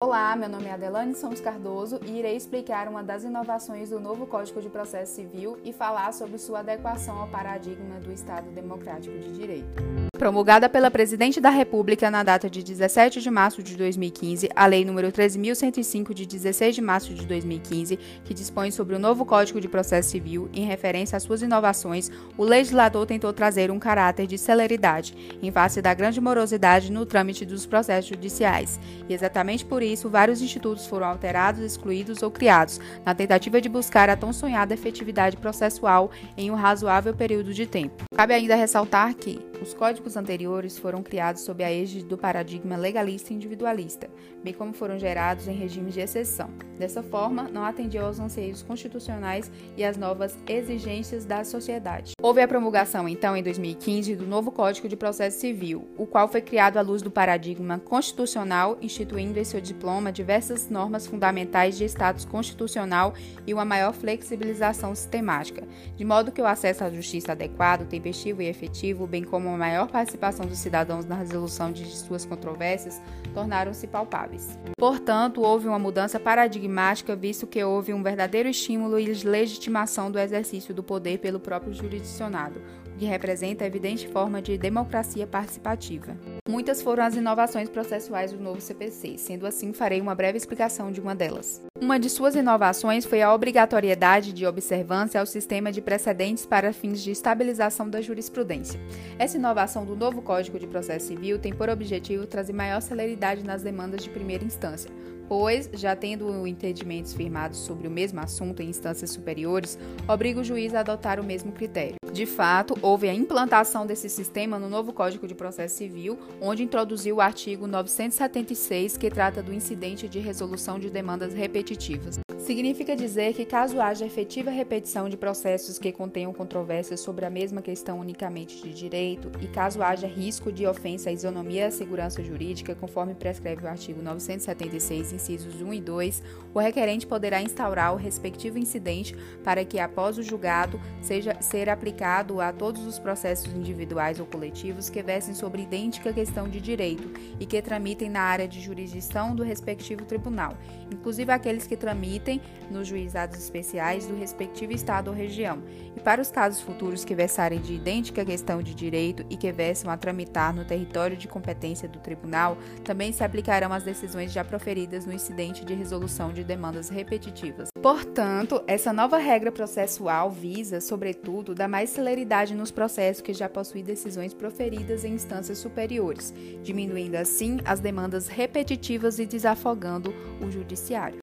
Olá, meu nome é Adelane Sons Cardoso e irei explicar uma das inovações do novo Código de Processo Civil e falar sobre sua adequação ao paradigma do Estado Democrático de Direito. Promulgada pela Presidente da República na data de 17 de março de 2015, a Lei nº 13.105 de 16 de março de 2015, que dispõe sobre o novo Código de Processo Civil em referência às suas inovações, o legislador tentou trazer um caráter de celeridade em face da grande morosidade no trâmite dos processos judiciais. E exatamente por isso, vários institutos foram alterados, excluídos ou criados, na tentativa de buscar a tão sonhada efetividade processual em um razoável período de tempo. Cabe ainda ressaltar que os códigos anteriores foram criados sob a égide do paradigma legalista e individualista, bem como foram gerados em regimes de exceção. Dessa forma, não atendiam aos anseios constitucionais e às novas exigências da sociedade. Houve a promulgação, então, em 2015, do novo Código de Processo Civil, o qual foi criado à luz do paradigma constitucional, instituindo em seu diploma diversas normas fundamentais de status constitucional e uma maior flexibilização sistemática, de modo que o acesso à justiça adequado, tempestivo e efetivo, bem como uma maior participação dos cidadãos na resolução de suas controvérsias, tornaram-se palpáveis. Portanto, houve uma mudança paradigmática, visto que houve um verdadeiro estímulo e legitimação do exercício do poder pelo próprio jurisdicionado, o que representa a evidente forma de democracia participativa. Muitas foram as inovações processuais do novo CPC, sendo assim, farei uma breve explicação de uma delas. Uma de suas inovações foi a obrigatoriedade de observância ao sistema de precedentes para fins de estabilização da jurisprudência. Essa inovação do novo Código de Processo Civil tem por objetivo trazer maior celeridade nas demandas de primeira instância, pois, já tendo entendimentos firmados sobre o mesmo assunto em instâncias superiores, obriga o juiz a adotar o mesmo critério. De fato, houve a implantação desse sistema no novo Código de Processo Civil, onde introduziu o artigo 976, que trata do incidente de resolução de demandas repetitivas competitivas. Significa dizer que, caso haja efetiva repetição de processos que contenham controvérsias sobre a mesma questão unicamente de direito, e caso haja risco de ofensa à isonomia e à segurança jurídica, conforme prescreve o artigo 976, incisos 1 e 2, o requerente poderá instaurar o respectivo incidente para que, após o julgado, seja ser aplicado a todos os processos individuais ou coletivos que versem sobre idêntica questão de direito e que tramitem na área de jurisdição do respectivo tribunal, inclusive aqueles que tramitem nos juizados especiais do respectivo estado ou região, e para os casos futuros que versarem de idêntica questão de direito e que versam a tramitar no território de competência do tribunal, também se aplicarão as decisões já proferidas no incidente de resolução de demandas repetitivas. Portanto, essa nova regra processual visa, sobretudo, dar mais celeridade nos processos que já possuem decisões proferidas em instâncias superiores, diminuindo assim as demandas repetitivas e desafogando o judiciário.